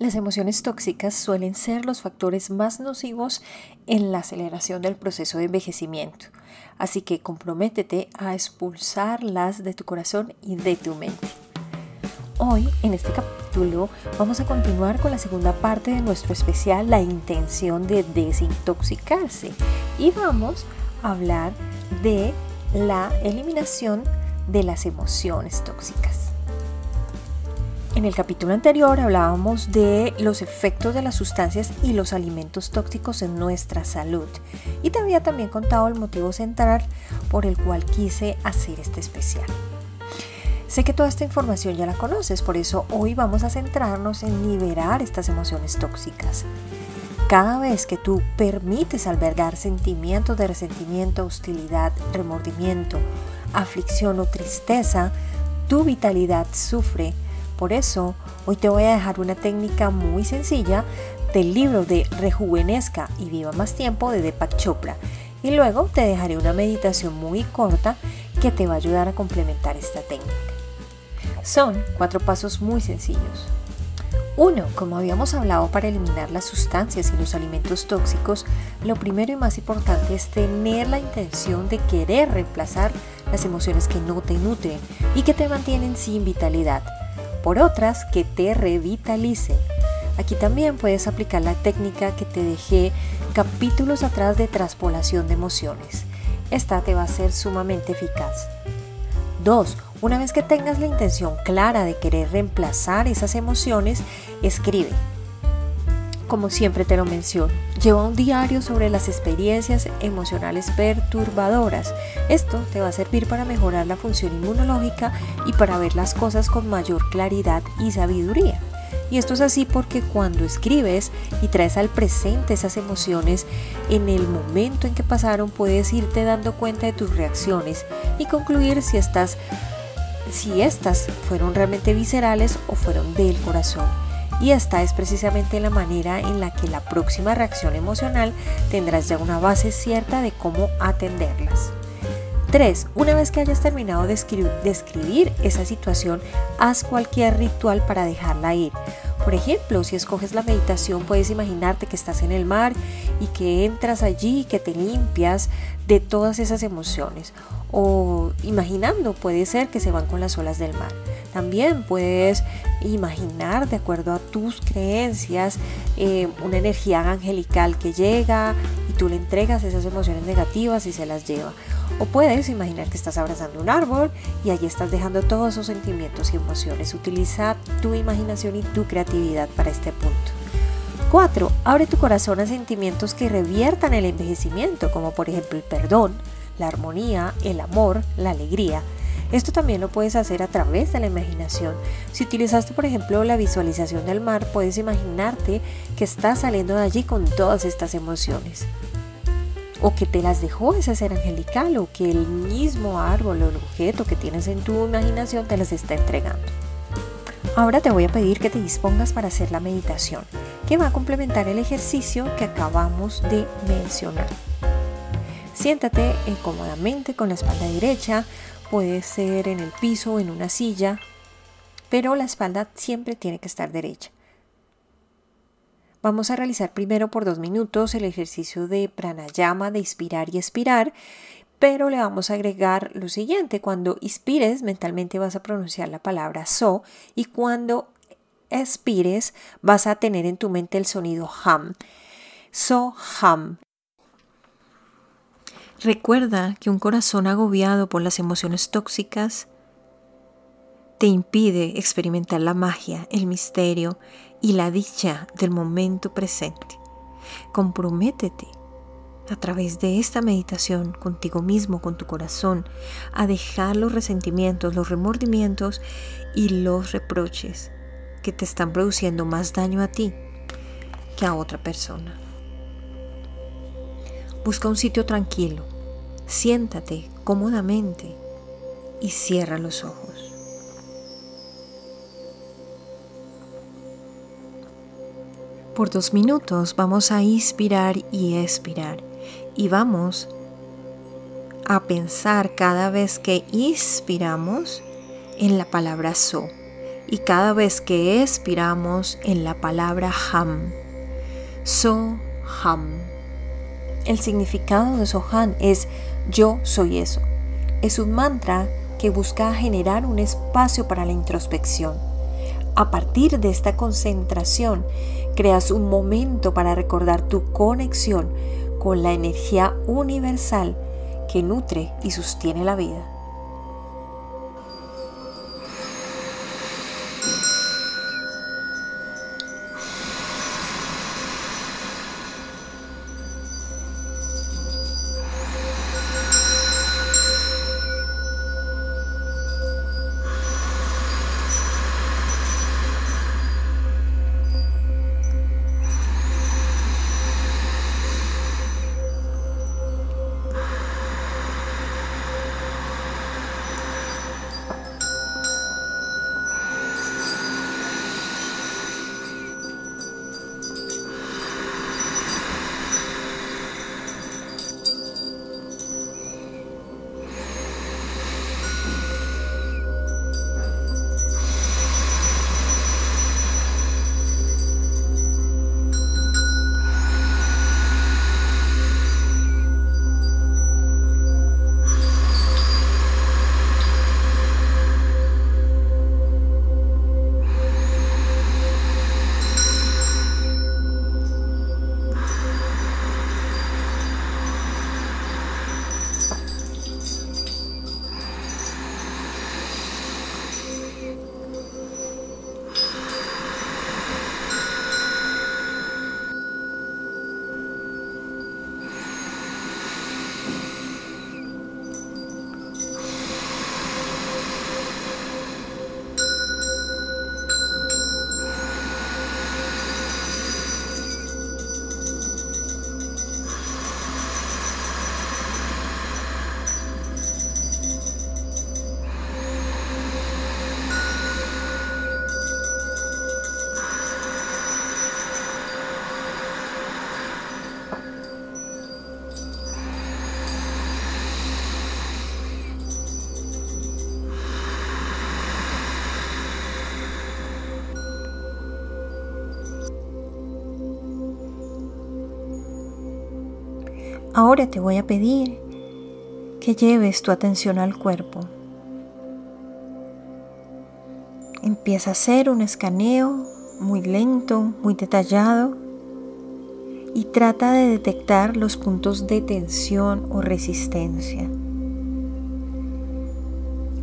Las emociones tóxicas suelen ser los factores más nocivos en la aceleración del proceso de envejecimiento, así que comprométete a expulsarlas de tu corazón y de tu mente. Hoy, en este capítulo, vamos a continuar con la segunda parte de nuestro especial, la intención de desintoxicarse, y vamos a hablar de la eliminación de las emociones tóxicas. En el capítulo anterior hablábamos de los efectos de las sustancias y los alimentos tóxicos en nuestra salud y te había también contado el motivo central por el cual quise hacer este especial. Sé que toda esta información ya la conoces, por eso hoy vamos a centrarnos en liberar estas emociones tóxicas. Cada vez que tú permites albergar sentimientos de resentimiento, hostilidad, remordimiento, aflicción o tristeza, tu vitalidad sufre por eso, hoy te voy a dejar una técnica muy sencilla del libro de Rejuvenezca y Viva Más Tiempo de Deepak Chopra. Y luego te dejaré una meditación muy corta que te va a ayudar a complementar esta técnica. Son cuatro pasos muy sencillos. Uno, como habíamos hablado para eliminar las sustancias y los alimentos tóxicos, lo primero y más importante es tener la intención de querer reemplazar las emociones que no te nutren y que te mantienen sin vitalidad por otras que te revitalicen. Aquí también puedes aplicar la técnica que te dejé capítulos atrás de traspolación de emociones. Esta te va a ser sumamente eficaz. 2. Una vez que tengas la intención clara de querer reemplazar esas emociones, escribe como siempre te lo menciono. Lleva un diario sobre las experiencias emocionales perturbadoras. Esto te va a servir para mejorar la función inmunológica y para ver las cosas con mayor claridad y sabiduría. Y esto es así porque cuando escribes y traes al presente esas emociones, en el momento en que pasaron puedes irte dando cuenta de tus reacciones y concluir si estas, fueron realmente viscerales o fueron del corazón y esta es precisamente la manera en la que la próxima reacción emocional tendrás ya una base cierta de cómo atenderlas. 3. Una vez que hayas terminado de escribir, esa situación, haz cualquier ritual para dejarla ir. Por ejemplo, si escoges la meditación, puedes imaginarte que estás en el mar y que entras allí y que te limpias de todas esas emociones. O imaginando, puede ser que se van con las olas del mar. También puedes imaginar, de acuerdo a tus creencias, eh, una energía angelical que llega y tú le entregas esas emociones negativas y se las lleva. O puedes imaginar que estás abrazando un árbol y allí estás dejando todos esos sentimientos y emociones. Utiliza tu imaginación y tu creatividad para este punto. 4. Abre tu corazón a sentimientos que reviertan el envejecimiento, como por ejemplo el perdón, la armonía, el amor, la alegría. Esto también lo puedes hacer a través de la imaginación. Si utilizaste, por ejemplo, la visualización del mar, puedes imaginarte que estás saliendo de allí con todas estas emociones. O que te las dejó ese ser angelical, o que el mismo árbol o el objeto que tienes en tu imaginación te las está entregando. Ahora te voy a pedir que te dispongas para hacer la meditación, que va a complementar el ejercicio que acabamos de mencionar. Siéntate cómodamente con la espalda derecha, puede ser en el piso o en una silla, pero la espalda siempre tiene que estar derecha. Vamos a realizar primero por dos minutos el ejercicio de pranayama, de inspirar y expirar, pero le vamos a agregar lo siguiente. Cuando inspires, mentalmente vas a pronunciar la palabra so y cuando expires, vas a tener en tu mente el sonido ham. So ham. Recuerda que un corazón agobiado por las emociones tóxicas te impide experimentar la magia, el misterio y la dicha del momento presente. Comprométete a través de esta meditación contigo mismo, con tu corazón, a dejar los resentimientos, los remordimientos y los reproches que te están produciendo más daño a ti que a otra persona. Busca un sitio tranquilo, siéntate cómodamente y cierra los ojos. Por dos minutos vamos a inspirar y expirar y vamos a pensar cada vez que inspiramos en la palabra so y cada vez que expiramos en la palabra Ham. Soham. El significado de Soham es yo soy eso. Es un mantra que busca generar un espacio para la introspección. A partir de esta concentración, creas un momento para recordar tu conexión con la energía universal que nutre y sostiene la vida. Ahora te voy a pedir que lleves tu atención al cuerpo. Empieza a hacer un escaneo muy lento, muy detallado y trata de detectar los puntos de tensión o resistencia.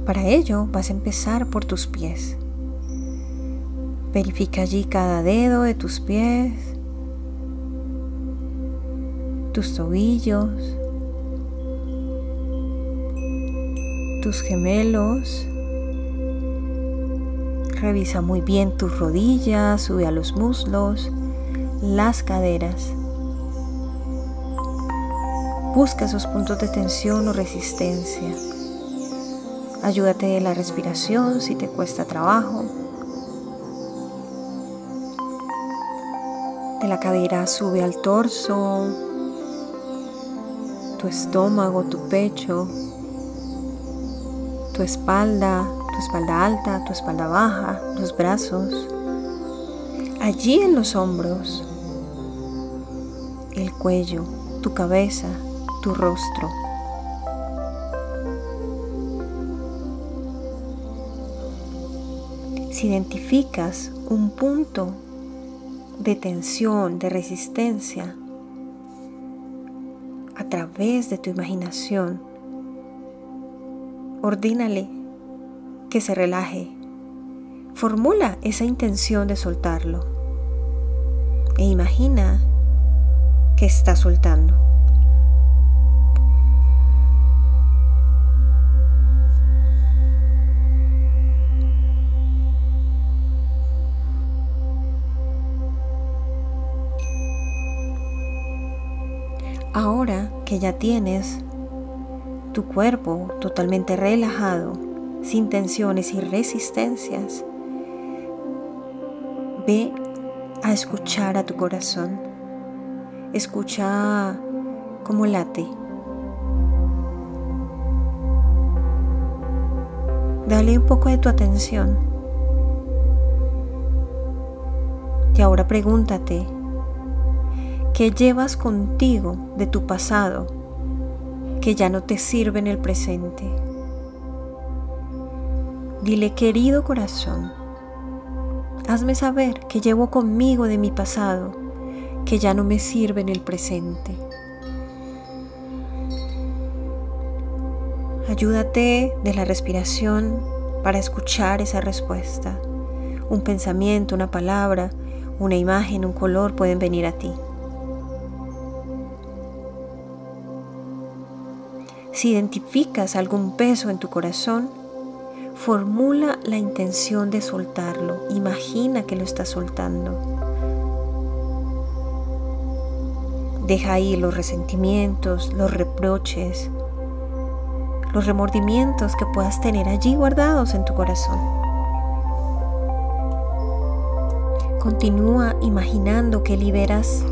Para ello vas a empezar por tus pies. Verifica allí cada dedo de tus pies tus tobillos, tus gemelos. Revisa muy bien tus rodillas, sube a los muslos, las caderas. Busca esos puntos de tensión o resistencia. Ayúdate de la respiración si te cuesta trabajo. De la cadera sube al torso, tu estómago, tu pecho, tu espalda, tu espalda alta, tu espalda baja, los brazos, allí en los hombros, el cuello, tu cabeza, tu rostro. Si identificas un punto de tensión, de resistencia, a través de tu imaginación. Ordínale que se relaje. Formula esa intención de soltarlo. E imagina que está soltando. Que ya tienes tu cuerpo totalmente relajado, sin tensiones y resistencias, ve a escuchar a tu corazón. Escucha cómo late. Dale un poco de tu atención Y ahora pregúntate, ¿qué llevas contigo de tu pasado que ya no te sirve en el presente? Dile, querido corazón, hazme saber que llevo conmigo de mi pasado que ya no me sirve en el presente. Ayúdate de la respiración para escuchar esa respuesta. Un pensamiento, una palabra, una imagen, un color pueden venir a ti. Si identificas algún peso en tu corazón, formula la intención de soltarlo. Imagina que lo estás soltando. Deja ahí los resentimientos, los reproches, los remordimientos que puedas tener allí guardados en tu corazón. Continúa imaginando que liberas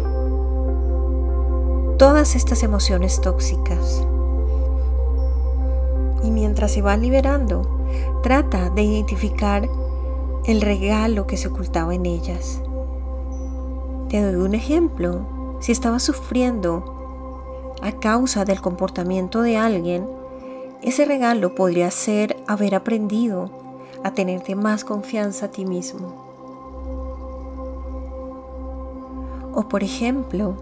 todas estas emociones tóxicas. Mientras se van liberando, trata de identificar el regalo que se ocultaba en ellas. Te doy un ejemplo. Si estabas sufriendo a causa del comportamiento de alguien, ese regalo podría ser haber aprendido a tenerte más confianza a ti mismo. O por ejemplo,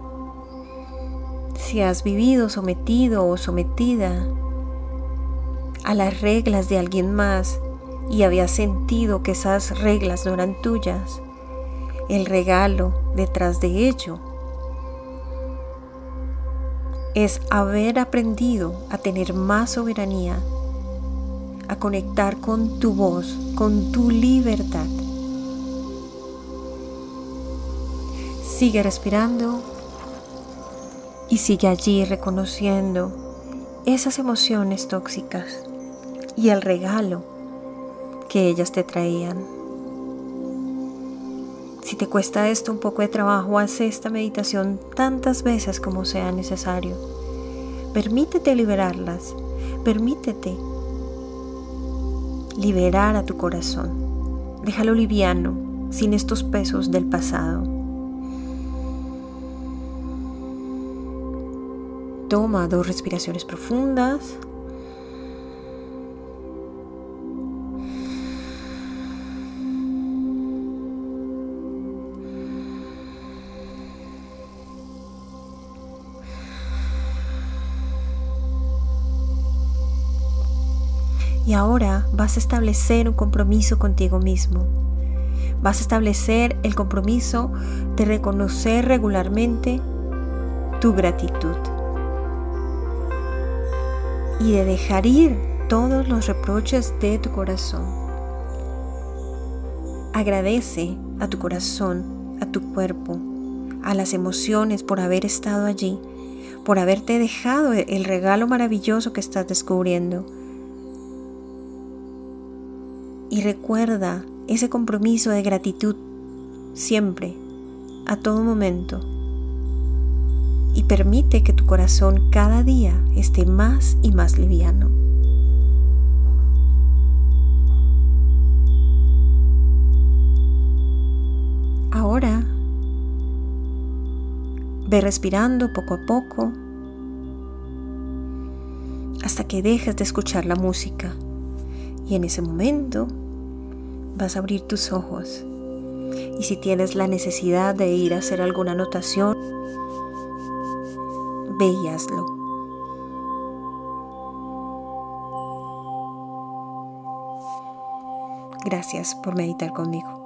si has vivido sometido o sometida a las reglas de alguien más y habías sentido que esas reglas no eran tuyas, el regalo detrás de ello es haber aprendido a tener más soberanía, a conectar con tu voz, con tu libertad. Sigue respirando y sigue allí reconociendo esas emociones tóxicas y el regalo que ellas te traían. Si te cuesta esto un poco de trabajo, haz esta meditación tantas veces como sea necesario. Permítete liberarlas. Permítete liberar a tu corazón. Déjalo liviano, sin estos pesos del pasado. Toma dos respiraciones profundas. Y ahora vas a establecer un compromiso contigo mismo. Vas a establecer el compromiso de reconocer regularmente tu gratitud y de dejar ir todos los reproches de tu corazón. Agradece a tu corazón, a tu cuerpo, a las emociones por haber estado allí, por haberte dejado el regalo maravilloso que estás descubriendo y recuerda ese compromiso de gratitud siempre, a todo momento. Y permite que tu corazón cada día esté más y más liviano. Ahora ve respirando poco a poco hasta que dejes de escuchar la música. Y en ese momento vas a abrir tus ojos. Y si tienes la necesidad de ir a hacer alguna anotación, ve y hazlo. Gracias por meditar conmigo.